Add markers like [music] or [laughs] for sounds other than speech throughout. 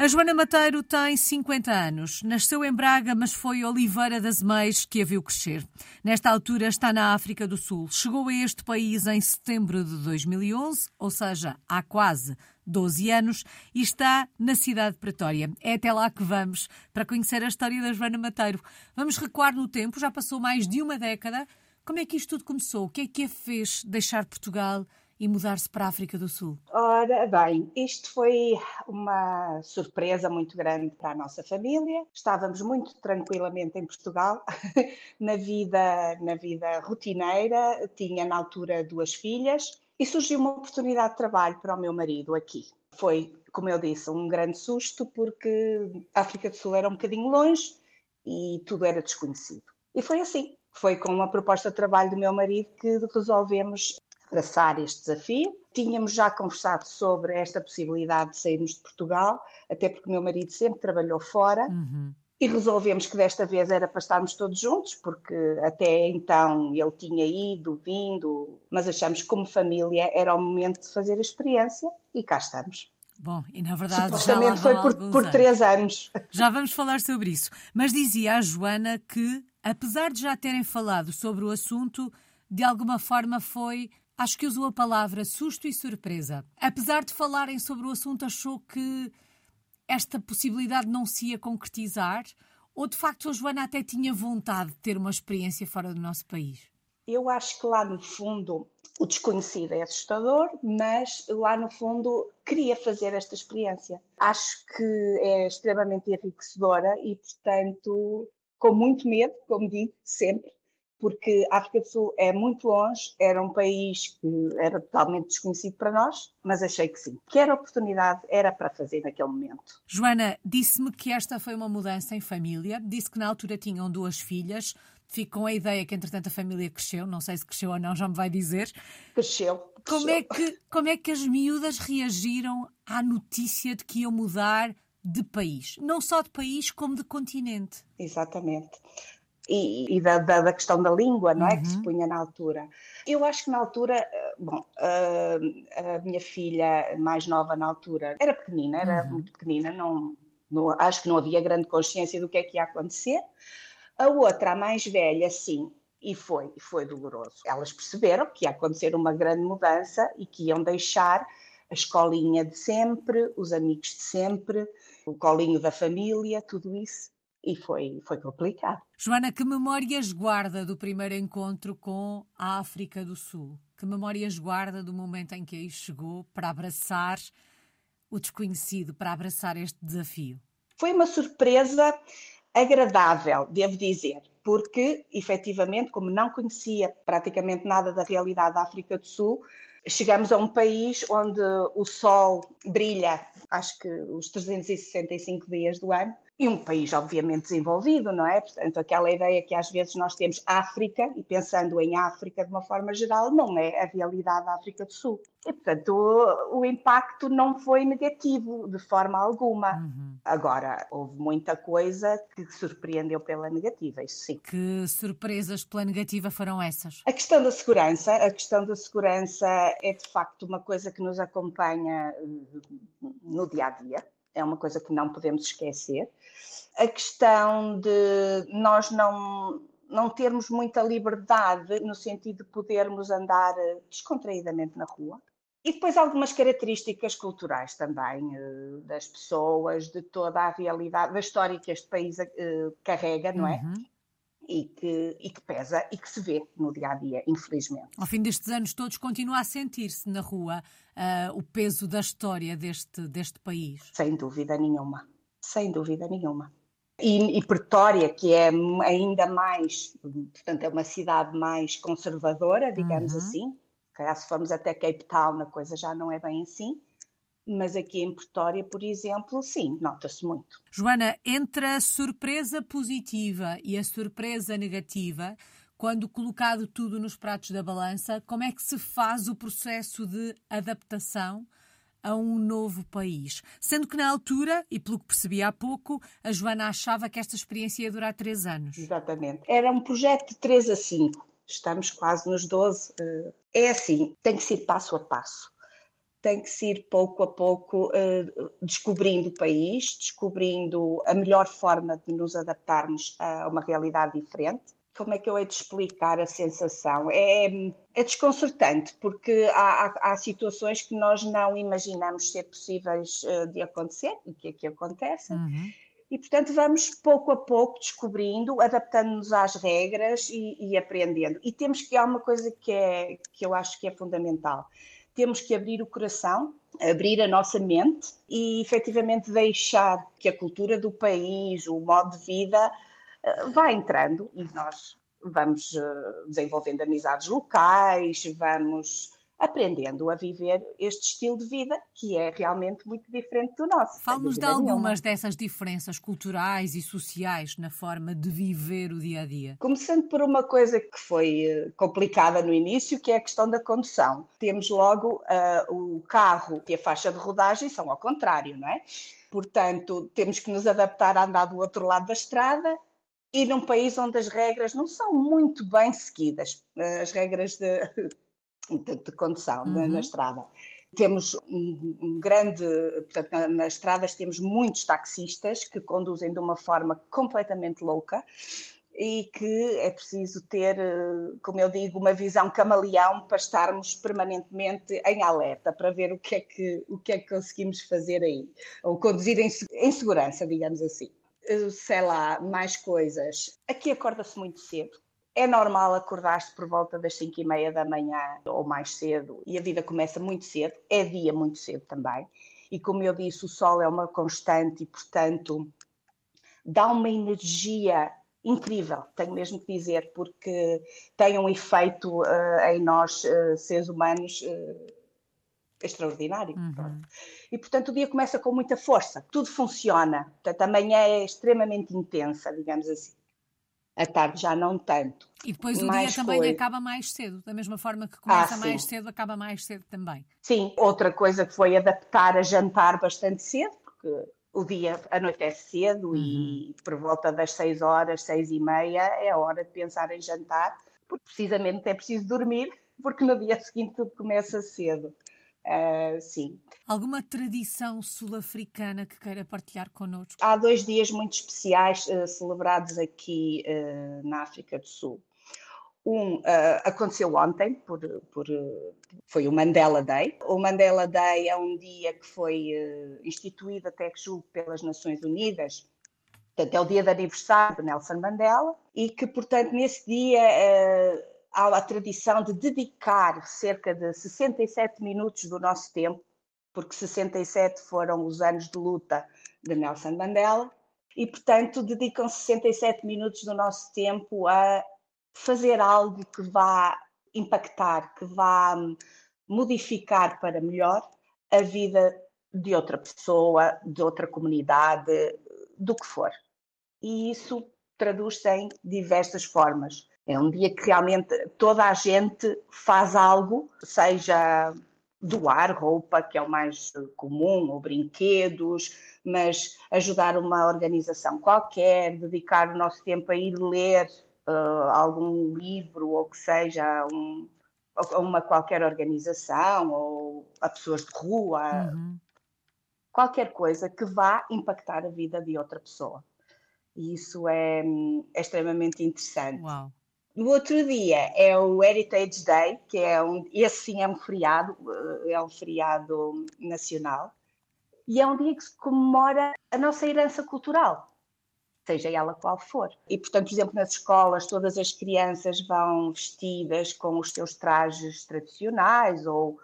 A Joana Mateiro tem 50 anos. Nasceu em Braga, mas foi Oliveira das Meias que a viu crescer. Nesta altura está na África do Sul. Chegou a este país em setembro de 2011, ou seja, há quase 12 anos, e está na cidade de Pretória. É até lá que vamos para conhecer a história da Joana Mateiro. Vamos recuar no tempo, já passou mais de uma década. Como é que isto tudo começou? O que é que a fez deixar Portugal e mudar-se para a África do Sul? Ora bem, isto foi uma surpresa muito grande para a nossa família. Estávamos muito tranquilamente em Portugal, [laughs] na vida, na vida rotineira. Tinha na altura duas filhas e surgiu uma oportunidade de trabalho para o meu marido aqui. Foi, como eu disse, um grande susto porque a África do Sul era um bocadinho longe e tudo era desconhecido. E foi assim. Foi com uma proposta de trabalho do meu marido que resolvemos traçar este desafio. Tínhamos já conversado sobre esta possibilidade de sairmos de Portugal, até porque o meu marido sempre trabalhou fora. Uhum. E resolvemos que desta vez era para estarmos todos juntos, porque até então ele tinha ido, vindo, mas achamos que como família era o momento de fazer a experiência e cá estamos. Bom, e na verdade Supostamente já foi por, por três anos. Já vamos falar sobre isso. Mas dizia a Joana que, apesar de já terem falado sobre o assunto, de alguma forma foi Acho que usou a palavra susto e surpresa. Apesar de falarem sobre o assunto, achou que esta possibilidade não se ia concretizar? Ou de facto a Joana até tinha vontade de ter uma experiência fora do nosso país? Eu acho que lá no fundo o desconhecido é assustador, mas lá no fundo queria fazer esta experiência. Acho que é extremamente enriquecedora e, portanto, com muito medo, como digo sempre, porque a África do Sul é muito longe, era um país que era totalmente desconhecido para nós, mas achei que sim, que era oportunidade, era para fazer naquele momento. Joana, disse-me que esta foi uma mudança em família, disse que na altura tinham duas filhas, fico com a ideia que entretanto a família cresceu, não sei se cresceu ou não, já me vai dizer. Cresceu. cresceu. Como, é que, como é que as miúdas reagiram à notícia de que iam mudar de país? Não só de país, como de continente. Exatamente e, e da, da, da, questão da língua, não é? Uhum. Que se uhum. punha na altura. Eu acho que na altura, eh, bom, a, a minha filha mais nova na altura era pequenina, era uhum. muito pequenina, não, não, acho que não havia grande consciência do que é que ia acontecer. A outra, a mais velha, sim, e foi, foi doloroso. Elas perceberam que ia acontecer uma grande mudança e que iam deixar a escolinha de sempre, os amigos de sempre, o colinho da família, tudo isso e foi, foi complicado. Joana, que memórias guarda do primeiro encontro com a África do Sul? Que memórias guarda do momento em que aí chegou para abraçar o desconhecido, para abraçar este desafio? Foi uma surpresa agradável, devo dizer, porque efetivamente, como não conhecia praticamente nada da realidade da África do Sul, chegamos a um país onde o sol brilha, acho que os 365 dias do ano, e um país obviamente desenvolvido, não é? Portanto, aquela ideia que às vezes nós temos África, e pensando em África de uma forma geral, não é a realidade da África do Sul. E, portanto, o, o impacto não foi negativo de forma alguma. Uhum. Agora, houve muita coisa que surpreendeu pela negativa, isso sim. Que surpresas pela negativa foram essas? A questão da segurança. A questão da segurança é, de facto, uma coisa que nos acompanha eh, no dia a dia é uma coisa que não podemos esquecer. A questão de nós não, não termos muita liberdade no sentido de podermos andar eh, descontraídamente na rua. E depois algumas características culturais também eh, das pessoas, de toda a realidade, da história que este país uh, carrega, não é? Uhum. E que, e que pesa e que se vê no dia a dia, infelizmente. Ao fim destes anos todos, continua a sentir-se na rua uh, o peso da história deste, deste país? Sem dúvida nenhuma, sem dúvida nenhuma. E, e Pretória, que é ainda mais, portanto, é uma cidade mais conservadora, digamos uhum. assim. Se formos até Cape Town, a coisa já não é bem assim mas aqui em Pretória, por exemplo, sim, nota-se muito. Joana, entre a surpresa positiva e a surpresa negativa, quando colocado tudo nos pratos da balança, como é que se faz o processo de adaptação a um novo país? Sendo que na altura, e pelo que percebi há pouco, a Joana achava que esta experiência ia durar três anos. Exatamente. Era um projeto de três a cinco. Estamos quase nos 12. Eh, é assim, tem que ser passo a passo. Tem que se ir pouco a pouco uh, descobrindo o país, descobrindo a melhor forma de nos adaptarmos a uma realidade diferente. Como é que eu hei de explicar a sensação? É, é desconcertante, porque há, há, há, situações que nós não imaginamos ser possíveis uh, de acontecer e que aqui acontecem. Uhum. E, portanto, vamos pouco a pouco descobrindo, adaptando-nos às regras e, e, aprendendo. E temos que, há uma coisa que, é, que eu acho que é fundamental temos que abrir o coração, abrir a nossa mente e efetivamente deixar que a cultura do país, o modo de vida, eh, vá entrando e nós vamos eh, desenvolvendo amizades locais, vamos aprendendo a viver este estilo de vida que é realmente muito diferente do nosso. Fala-nos de algumas nenhuma. dessas diferenças culturais e sociais na forma de viver o dia a dia. Começando por uma coisa que foi eh, complicada no início, que é a questão da condução. Temos logo uh, o carro e a faixa de rodagem são ao contrário, não é? Portanto, temos que nos adaptar a andar do outro lado da estrada e num país onde as regras não são muito bem seguidas. As regras de de, de condução uhum. na, na, estrada. Temos um, um grande, portanto, na, nas estradas temos muitos taxistas que conduzem de uma forma completamente louca e que é preciso ter, como eu digo, uma visão camaleão para estarmos permanentemente em alerta, para ver o que é que, o que, é que conseguimos fazer aí, ou conduzir em, em segurança, digamos assim. Sei lá, mais coisas. Aqui acorda-se muito cedo, é normal acordar-se por volta das 5 e meia da manhã ou mais cedo e a vida começa muito cedo, é dia muito cedo também. E como eu disse, o sol é uma constante e, portanto, dá uma energia incrível, tenho mesmo que dizer, porque tem um efeito uh, em nós, uh, seres humanos, uh, extraordinário. Uhum. E, portanto, o dia começa com muita força, tudo funciona. Portanto, a manhã é extremamente intensa, digamos assim à tarde já não tanto. E depois o dia também foi... acaba mais cedo, da mesma forma que começa ah, mais cedo, acaba mais cedo também. Sim, outra coisa que foi adaptar a jantar bastante cedo, porque o dia anoitece cedo uhum. e por volta das 6 horas, 6 e meia é a hora de pensar em jantar, porque precisamente é preciso dormir, porque no dia seguinte tudo começa cedo. Uh, sim. Alguma tradição sul-africana que queira partilhar connosco? Há dois dias muito especiais uh, celebrados aqui uh, na África do Sul. Um aconteceu ontem, por, por, foi o Mandela Day. O Mandela Day é um dia que foi instituído até que julgo pelas Nações Unidas Portanto, é o dia de aniversário de Nelson Mandela e que, portanto, nesse dia há a tradição de dedicar cerca de 67 minutos do nosso tempo, porque 67 foram os anos de luta de Nelson Mandela, e portanto dedicam 67 minutos do nosso tempo a fazer algo que vá impactar, que vá modificar para melhor a vida de outra pessoa, de outra comunidade, do que for. E isso traduz-se em diversas formas. É um dia que realmente toda a gente faz algo, seja doar roupa, que é o mais comum, ou brinquedos, mas ajudar uma organização qualquer, dedicar o nosso tempo a ir ler uh, algum livro ou que seja um, a uma qualquer organização ou a pessoas de rua, uhum. qualquer coisa que vá impactar a vida de outra pessoa. E isso é, é extremamente interessante. Uau. No outro dia é o Heritage Day, que é um, esse sim é um feriado, eh, é um feriado nacional, e é um dia que se comemora a nossa herança cultural, seja ela qual for. E, portanto, por exemplo, nas escolas, todas as crianças vão vestidas com os seus trajes tradicionais, ou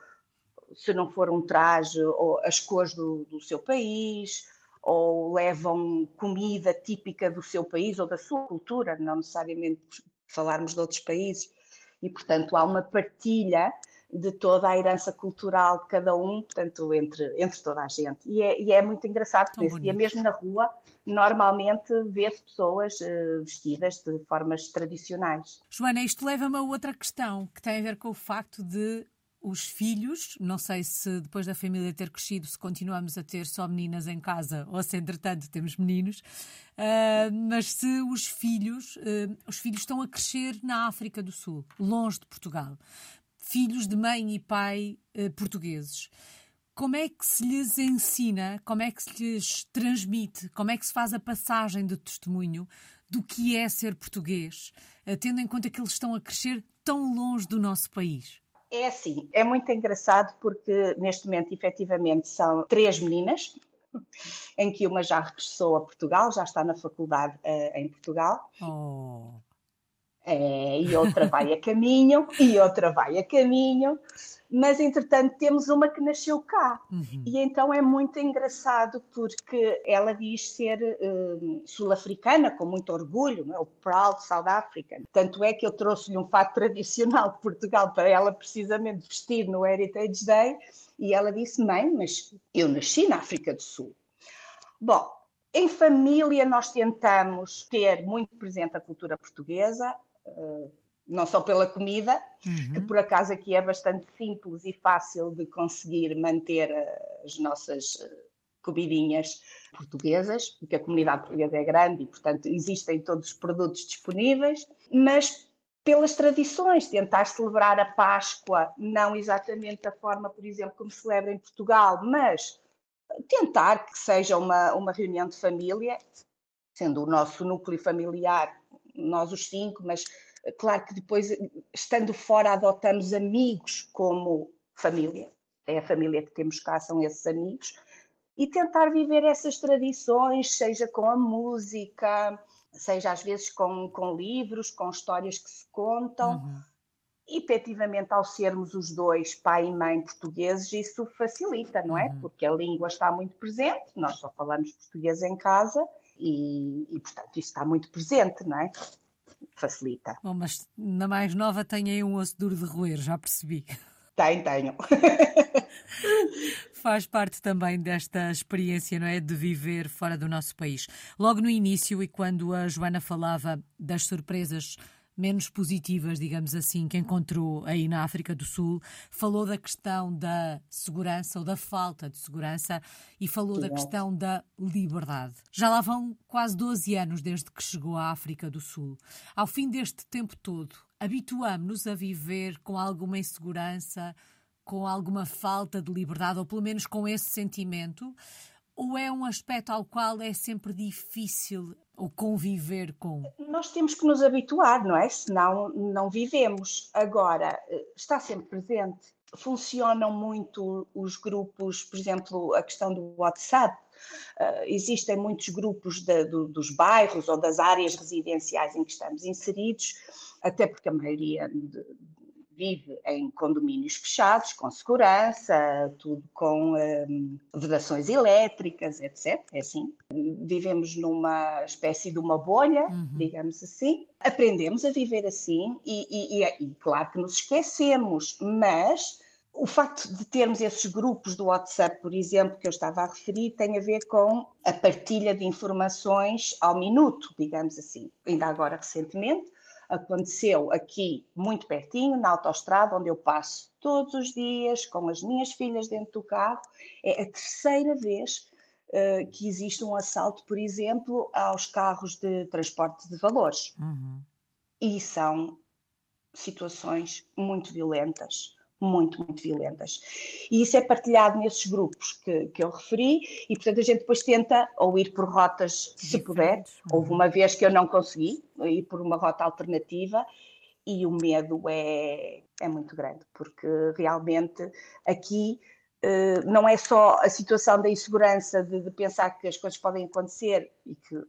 se não for um traje, as cores do, do seu país, ou levam comida típica do seu país ou da sua cultura, não necessariamente falarmos de outros países, e portanto há uma partilha de toda a herança cultural de cada um, portanto, entre, entre toda a gente. E é, e é muito engraçado, porque dia mesmo na rua, normalmente vê-se pessoas uh, vestidas de formas tradicionais. Joana, isto leva-me a outra questão, que tem a ver com o facto de os filhos, não sei se depois da família ter crescido, se continuamos a ter só meninas em casa ou se entretanto temos meninos, uh, mas se os filhos, uh, os filhos estão a crescer na África do Sul, longe de Portugal, filhos de mãe e pai uh, portugueses. Como é que se lhes ensina, como é que se lhes transmite, como é que se faz a passagem de testemunho do que é ser português, tendo em conta que eles estão a crescer tão longe do nosso país? É assim, é muito engraçado porque neste momento, efetivamente, são três meninas, em que uma já regressou a Portugal, já está na faculdade uh, em Portugal. Oh. É, e outra vai a caminho, e outra vai a caminho, mas entretanto temos uma que nasceu cá. Uhum. E então é muito engraçado porque ela diz ser uh, sul-africana com muito orgulho, é? o Proud South African. Tanto é que eu trouxe-lhe um fato tradicional de Portugal para ela precisamente vestir no Heritage Day, e ela disse: Mãe, mas eu nasci na África do Sul. Bom, em família, nós tentamos ter muito presente a cultura portuguesa, não só pela comida, uhum. que por acaso aqui é bastante simples e fácil de conseguir manter eh, as nossas eh, comidinhas portuguesas, porque a comunidade portuguesa é grande e, portanto, existem todos os produtos disponíveis, mas pelas tradições, tentar celebrar a Páscoa, não exatamente da forma, por exemplo, como celebra em Portugal, mas tentar que seja uma, uma reunião de família, sendo o nosso núcleo familiar, nós os cinco, mas claro que depois, estando fora, adotamos amigos como família. É a família que temos cá, são esses amigos. E tentar viver essas tradições, seja com a música, seja às vezes com, com livros, com histórias que se contam. Uhum. Efetivamente, ao sermos os dois, pai e mãe portugueses, isso facilita, não é? Uhum. Porque a língua está muito presente, nós só falamos português em casa e, e, portanto, isso está muito presente, não é? Facilita. Bom, mas na mais nova tem aí um osso duro de roer, já percebi. Tem, tenho. [laughs] Faz parte também desta experiência, não é? De viver fora do nosso país. Logo no início, e quando a Joana falava das surpresas menos positivas, digamos assim, que encontrou aí na África do Sul, falou da questão da segurança ou da falta de segurança e falou da questão da liberdade. Já lá vão quase 12 anos desde que chegou à África do Sul. Ao fim deste tempo todo, habituamos-nos a viver com alguma insegurança, com alguma falta de liberdade, ou pelo menos com esse sentimento? Ou é um aspecto ao qual é sempre difícil o conviver com? Nós temos que nos habituar, não é? Senão não vivemos. Agora, está sempre presente. Funcionam muito os grupos, por exemplo, a questão do WhatsApp. Uh, existem muitos grupos de, do, dos bairros ou das áreas residenciais em que estamos inseridos, até porque a maioria de, vive em condomínios fechados, com segurança, tudo com um, vedações elétricas, etc. É assim. Vivemos numa espécie de uma bolha, uhum. digamos assim. Aprendemos a viver assim e, e, e, e claro que nos esquecemos, mas o facto de termos esses grupos do WhatsApp, por exemplo, que eu estava a referir, tem a ver com a partilha de informações ao minuto, digamos assim. Ainda agora, recentemente, aconteceu aqui muito pertinho, na autoestrada, onde eu passo todos os dias com as minhas filhas dentro do carro. É a terceira vez uh, que existe um assalto, por exemplo, aos carros de transporte de valores. Uhum. E são situações muito violentas muito, muito violentas. E isso é partilhado nesses grupos que, que eu referi, e portanto a gente depois tenta ou ir por rotas, se puder. Houve uma vez que eu não consegui ir por uma rota alternativa, e o medo é, é muito grande, porque realmente aqui uh, não é só a situação da insegurança de, de pensar que as coisas podem acontecer e que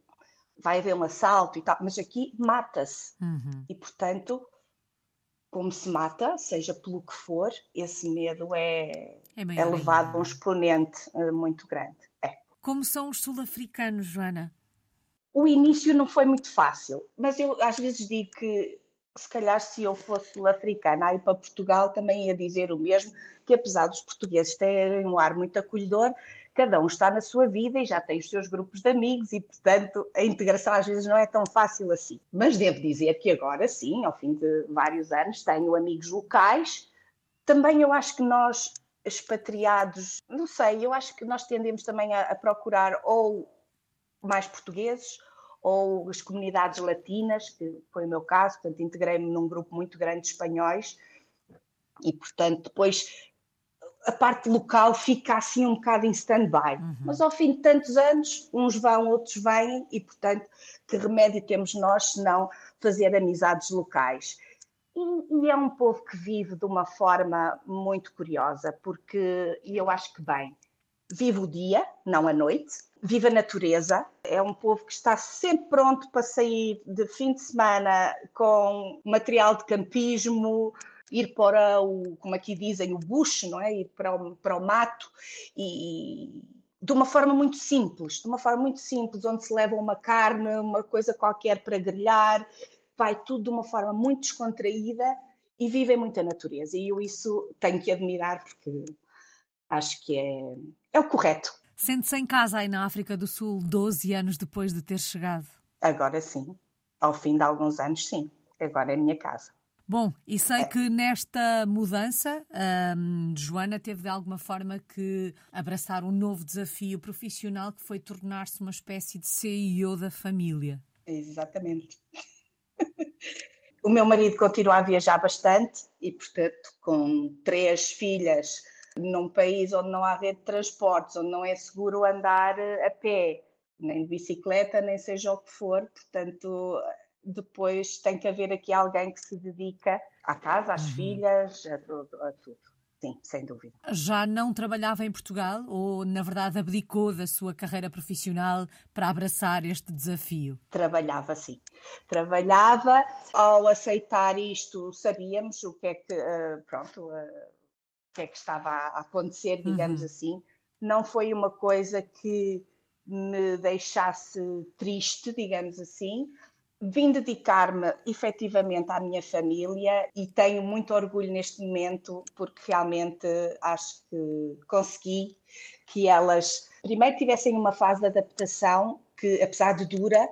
vai haver um assalto e tal, mas aqui mata-se. Uhum. E portanto como se mata, seja pelo que for, esse medo é, é, é levado a um exponente uh, muito grande. É. Como são os sul-africanos, Joana? O início não foi muito fácil, mas eu às vezes digo que se calhar se eu fosse sul-africana aí para Portugal também ia dizer o mesmo, que apesar dos portugueses terem um ar muito acolhedor, cada um está na sua vida e já tem os seus grupos de amigos e, portanto, a integração às vezes não é tão fácil assim. Mas devo dizer que agora sim, ao fim de vários anos, tenho amigos locais. Também eu acho que nós, expatriados, não sei, eu acho que nós tendemos também a, a procurar ou mais portugueses ou as comunidades latinas, que foi o meu caso, portanto, integrei-me num grupo muito grande de espanhóis e, portanto, depois a parte local fica assim um bocado em stand-by. Uhum. Mas ao fim de tantos anos, uns vão, outros vêm, e portanto, que remédio temos nós se não fazer amizades locais? E, e, é um povo que vive de uma forma muito curiosa, porque, e eu acho que bem, vive o dia, não a noite, vive a natureza, é um povo que está sempre pronto para sair de fim de semana com material de campismo, ir para o, como aqui dizem, o bush, não é? Ir para o, para o mato e de uma forma muito simples, de uma forma muito simples, onde se leva uma carne, uma coisa qualquer para grelhar, vai tudo de uma forma muito descontraída e vivem muita natureza. E eu isso tenho que admirar porque acho que é, é o correto. Sente-se em casa aí na África do Sul 12 anos depois de ter chegado? Agora sim. Ao fim de alguns anos, sim. Agora é a minha casa. Bom, e sei que nesta mudança, hum, Joana teve de alguma forma que abraçar um novo desafio profissional que foi tornar-se uma espécie de CEO da família. Exatamente. [laughs] o meu marido continua a viajar bastante e, portanto, com três filhas num país onde não há rede de transportes, onde não é seguro andar a pé, nem de bicicleta, nem seja o que for, portanto, depois tem que haver aqui alguém que se dedica à casa, às uhum. filhas, a, a, tudo. Sim, sem dúvida. Já não trabalhava em Portugal ou, na verdade, abdicou da sua carreira profissional para abraçar este desafio? Trabalhava, sim. Trabalhava. Ao aceitar isto, sabíamos o que é que, uh, pronto, uh, o que é que estava a acontecer, digamos uhum. assim. Não foi uma coisa que me deixasse triste, digamos assim, Vim dedicar-me efetivamente à minha família e tenho muito orgulho neste momento porque realmente acho que consegui que elas primeiro tivessem uma fase de adaptação que, apesar de dura,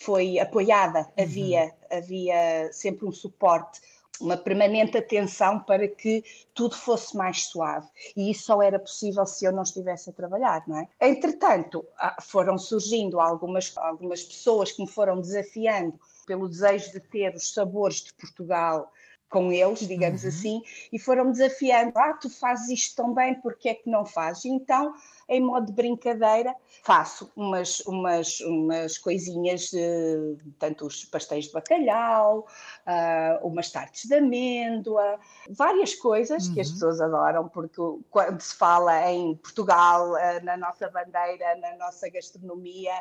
foi apoiada. Uhum. Havia, havia sempre um suporte uma permanente atenção para que tudo fosse mais suave. E isso só era possível se eu não estivesse a trabalhar, não é? Entretanto, ah, foram surgindo algumas, algumas pessoas que me foram desafiando pelo desejo de ter os sabores de Portugal com eles, digamos uhum. assim, e foram desafiando: ah, tu fazes isto tão bem, porque é que não fazes? Então, em modo de brincadeira, faço umas, umas, umas coisinhas, uh, tanto os pastéis de bacalhau, uh, umas tartes de amêndoa, várias coisas uhum. que as uhum. pessoas adoram, porque quando se fala em Portugal, uh, na nossa bandeira, na nossa gastronomia,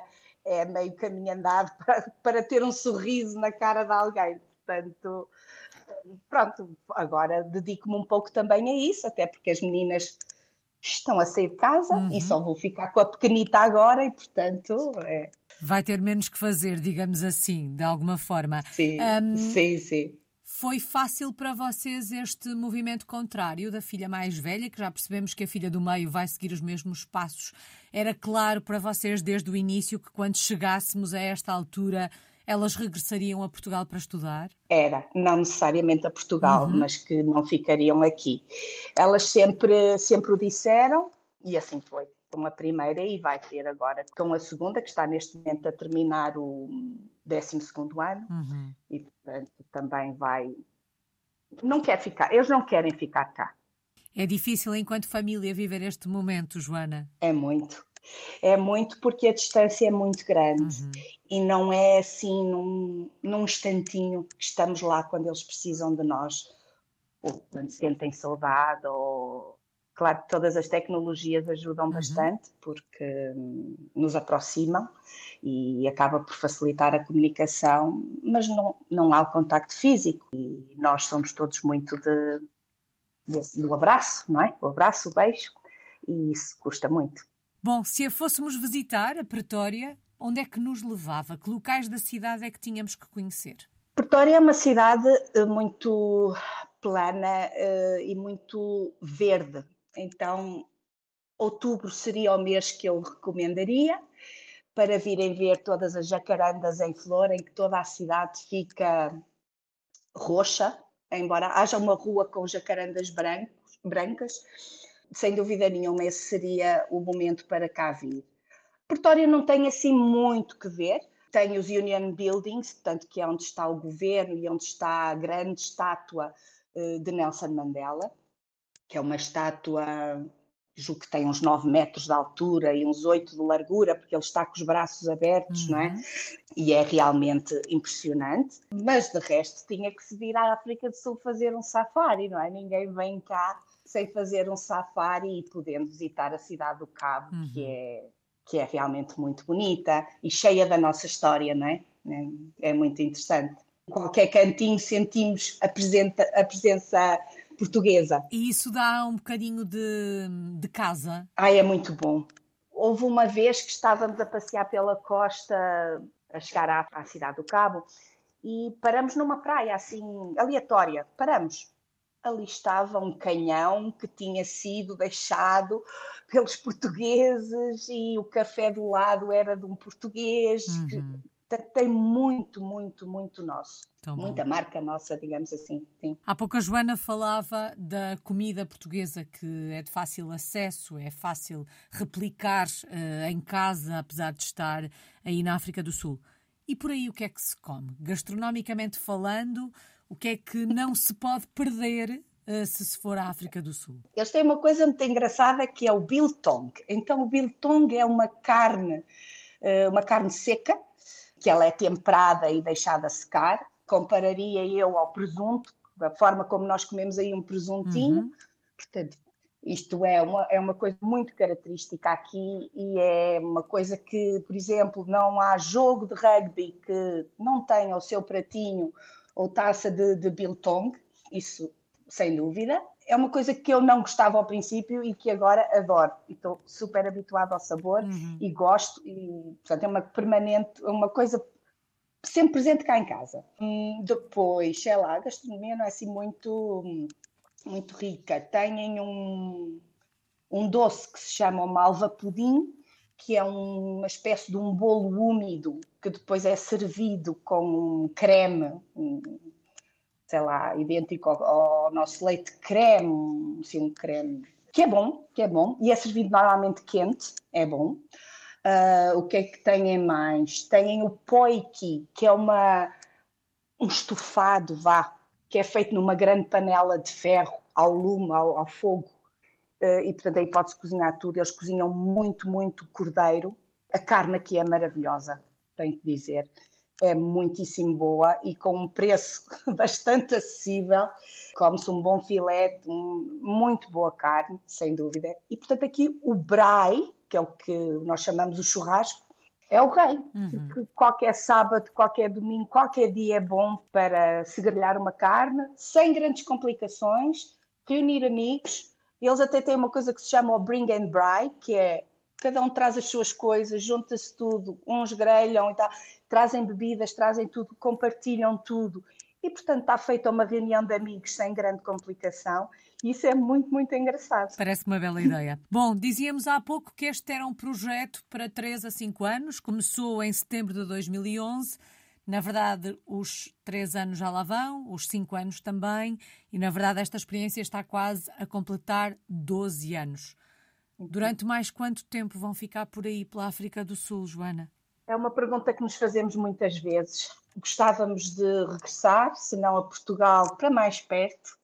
é meio caminho andado [laughs] para, para ter um sorriso na cara de alguém. Portanto, pronto, agora dedico-me um pouco também a isso, até porque as meninas estão a sair de casa uhum. e só vou ficar com a pequenita agora e, portanto, é... Vai ter menos que fazer, digamos assim, de alguma forma. Sim, um, sim, sim. Foi fácil para vocês este movimento contrário da filha mais velha, que já percebemos que a filha do meio vai seguir os mesmos passos. Era claro para vocês desde o início que quando chegássemos a esta altura elas regressariam a Portugal para estudar? Era, não necessariamente a Portugal, uhum. mas que não ficariam aqui. Elas sempre, sempre o disseram e assim foi. Com a primeira e vai ter agora com a segunda, que está neste momento a terminar o 12 ano uhum. e portanto também vai. Não quer ficar, eles não querem ficar cá. É difícil enquanto família viver este momento, Joana? É muito. É muito porque a distância é muito grande uhum. e não é assim num, num instantinho que estamos lá quando eles precisam de nós, ou quando sentem saudade, ou claro que todas as tecnologias ajudam uhum. bastante porque hum, nos aproximam e acaba por facilitar a comunicação, mas não, não há o contacto físico e nós somos todos muito de, de, do abraço, não é? O abraço, o beijo e isso custa muito. Bom, se a fôssemos visitar, a Pretória, onde é que nos levava? Que locais da cidade é que tínhamos que conhecer? Pretória é uma cidade eh, muito plana uh, e muito verde. Então, outubro seria o mês que eu recomendaria para virem ver todas as jacarandas em flor, em que toda a cidade fica roxa, embora haja uma rua com jacarandas brancos, brancas sem dúvida nenhuma, esse seria o momento para cá vir. Pretória não tem assim muito que ver, tem os Union Buildings, portanto, que é onde está o governo e onde está a grande estátua uh, de Nelson Mandela, que é uma estátua julgo que tem uns 9 metros de altura e uns 8 de largura, porque ele está com os braços abertos, uhum. não é? Uhum. E é realmente impressionante. Mas de resto tinha que se vir à África do Sul fazer um safari, não é? Ninguém vem cá sem fazer um safari e podendo visitar a cidade do Cabo, uhum. que é que é realmente muito bonita e cheia da nossa história, não é? É, é muito interessante. Em qualquer cantinho sentimos a, presenta, a presença portuguesa. E isso dá um bocadinho de, de casa? Ah, é muito bom. Houve uma vez que estávamos a passear pela costa, a chegar à, à cidade do Cabo, e paramos numa praia assim, aleatória. Paramos. Ali estava um canhão que tinha sido deixado pelos portugueses e o café do lado era de um português. Uhum tem muito, muito, muito nosso. Tão Muita bom. marca nossa, digamos assim. Sim. Há pouco a Joana falava da comida portuguesa que é de fácil acesso, é fácil replicar uh, em casa, apesar de estar aí na África do Sul. E por aí o que é que se come? Gastronomicamente falando, o que é que não se pode perder uh, se se for à África do Sul? Eles têm uma coisa muito engraçada que é o biltong. Então o biltong é uma carne, uh, uma carne seca, que ela é temperada e deixada secar. Compararia eu ao presunto, da forma como nós comemos aí um presuntinho. Uhum. Portanto, isto é uma, é uma coisa muito característica aqui e é uma coisa que, por exemplo, não há jogo de rugby que não tenha o seu pratinho ou taça de, de biltong, isso sem dúvida é uma coisa que eu não gostava ao princípio e que agora adoro. Estou super habituada ao sabor uhum. e gosto. E, portanto, é uma permanente, uma coisa sempre presente cá em casa. Hum, depois, sei lá, a gastronomia não é assim muito, muito rica. Têm um, um doce que se chama malva pudim, que é uma espécie de um bolo úmido que depois é servido com um creme, um, sei lá, idêntico ao, ao nosso leite creme, assim, um creme que é bom, que é bom, e é servido normalmente quente, é bom. Uh, o que é que têm mais? Têm o poiki, que é uma, um estofado, vá, que é feito numa grande panela de ferro, ao lume, ao, ao fogo, e portanto aí pode-se cozinhar tudo. Eles cozinham muito, muito cordeiro. A carne aqui é maravilhosa, tenho que dizer é muitíssimo boa e com um preço [laughs] bastante acessível. Come-se um bom filé, um, muito boa carne, sem dúvida. E, portanto, aqui o brai, que é o que nós chamamos o churrasco, é o rei. Uhum. Qualquer sábado, qualquer domingo, qualquer dia é bom para se grelhar uma carne, sem grandes complicações, reunir amigos. Eles até têm uma coisa que se chama o Bring and Bry, que é cada um traz as suas coisas, junta-se tudo, uns grelham e tal, trazem bebidas, trazem tudo, compartilham tudo. E, portanto, está feita uma reunião de amigos sem grande complicação. E isso é muito, muito engraçado. Parece uma bela ideia. [laughs] Bom, dizíamos há pouco que este era um projeto para 3 a 5 anos. Começou em setembro de 2011. Na verdade, os 3 anos já lá vão, os 5 anos também. E, na verdade, esta experiência está quase a completar 12 anos. Durante mais quanto tempo vão ficar por aí pela África do Sul, Joana? É uma pergunta que nos fazemos muitas vezes. Gostávamos de regressar, se não a Portugal, para mais perto,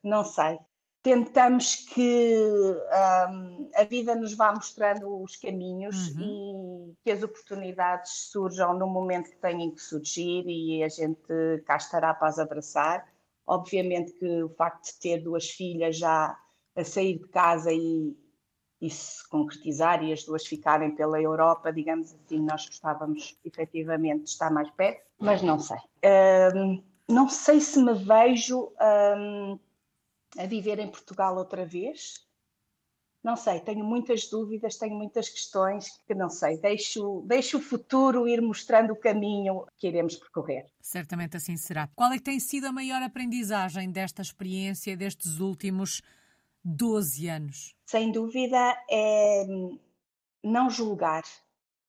não sei. Tentamos que um, a vida nos vá mostrando os caminhos uhum. e que as oportunidades surjam no momento que têm que surgir e a gente cá estará para as abraçar. Obviamente que o facto de ter duas filhas já a sair de casa e, e se concretizar e as duas ficarem pela Europa, digamos assim, nós gostávamos efetivamente de estar mais perto, mas não sei. Um, não sei se me vejo um, a viver em Portugal outra vez. Não sei, tenho muitas dúvidas, tenho muitas questões que não sei. Deixo, deixo o futuro ir mostrando o caminho que iremos percorrer. Certamente assim será. Qual é que tem sido a maior aprendizagem desta experiência, destes últimos 12 anos? Sem dúvida é não julgar,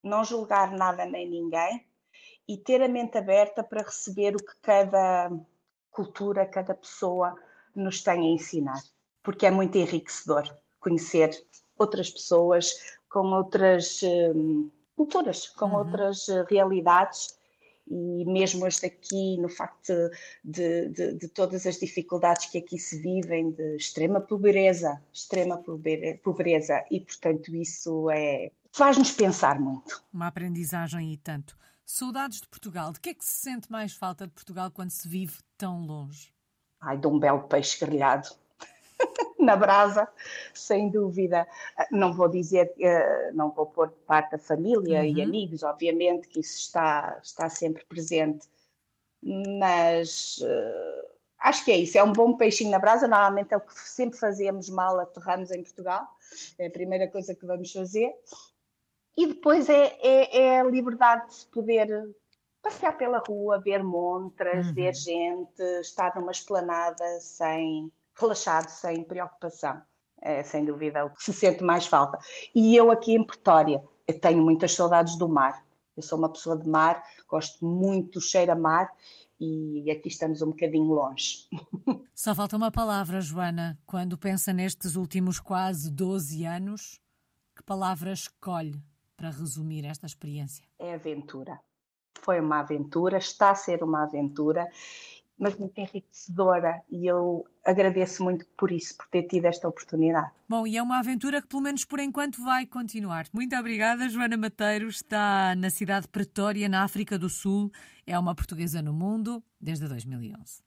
não julgar nada nem ninguém e ter a mente aberta para receber o que cada cultura, cada pessoa nos tem a ensinar, porque é muito enriquecedor conhecer outras pessoas com outras hum, culturas, com uhum. outras realidades e mesmo este aqui, no facto de, de, de, todas as dificuldades que aqui se vivem, de extrema pobreza, extrema pobreza, e portanto isso é faz-nos pensar muito. Uma aprendizagem e tanto. Saudades de Portugal. De que é que se sente mais falta de Portugal quando se vive tão longe? Ai, de um belo peixe grelhado [laughs] na brasa, sem dúvida. Não vou dizer, eh, não vou pôr de parte da família uhum. e amigos, obviamente que isso está, está sempre presente, mas uh, acho que é isso, é um bom peixinho na brasa, normalmente é o que sempre fazemos mal, aterramos em Portugal, é a primeira coisa que vamos fazer. E depois é, é, é a liberdade de poder passear pela rua, ver montras, uhum. ver gente, estar numa esplanada sem relaxado, sem preocupação. É, sem dúvida o que se sente mais falta. E eu aqui em Pretória, tenho muitas saudades do mar. Eu sou uma pessoa de mar, gosto muito do cheiro a mar e aqui estamos um bocadinho longe. [laughs] Só falta uma palavra, Joana. Quando pensa nestes últimos quase 12 anos, que palavra escolhe para resumir esta experiência? É aventura. Foi uma aventura, está a ser uma aventura mas muito enriquecedora e eu agradeço muito por isso, por ter tido esta oportunidade. Bom, e é uma aventura que pelo menos por enquanto vai continuar. Muito obrigada, Joana Mateiro, está na cidade de Pretória, na África do Sul, é uma portuguesa no mundo desde 2011.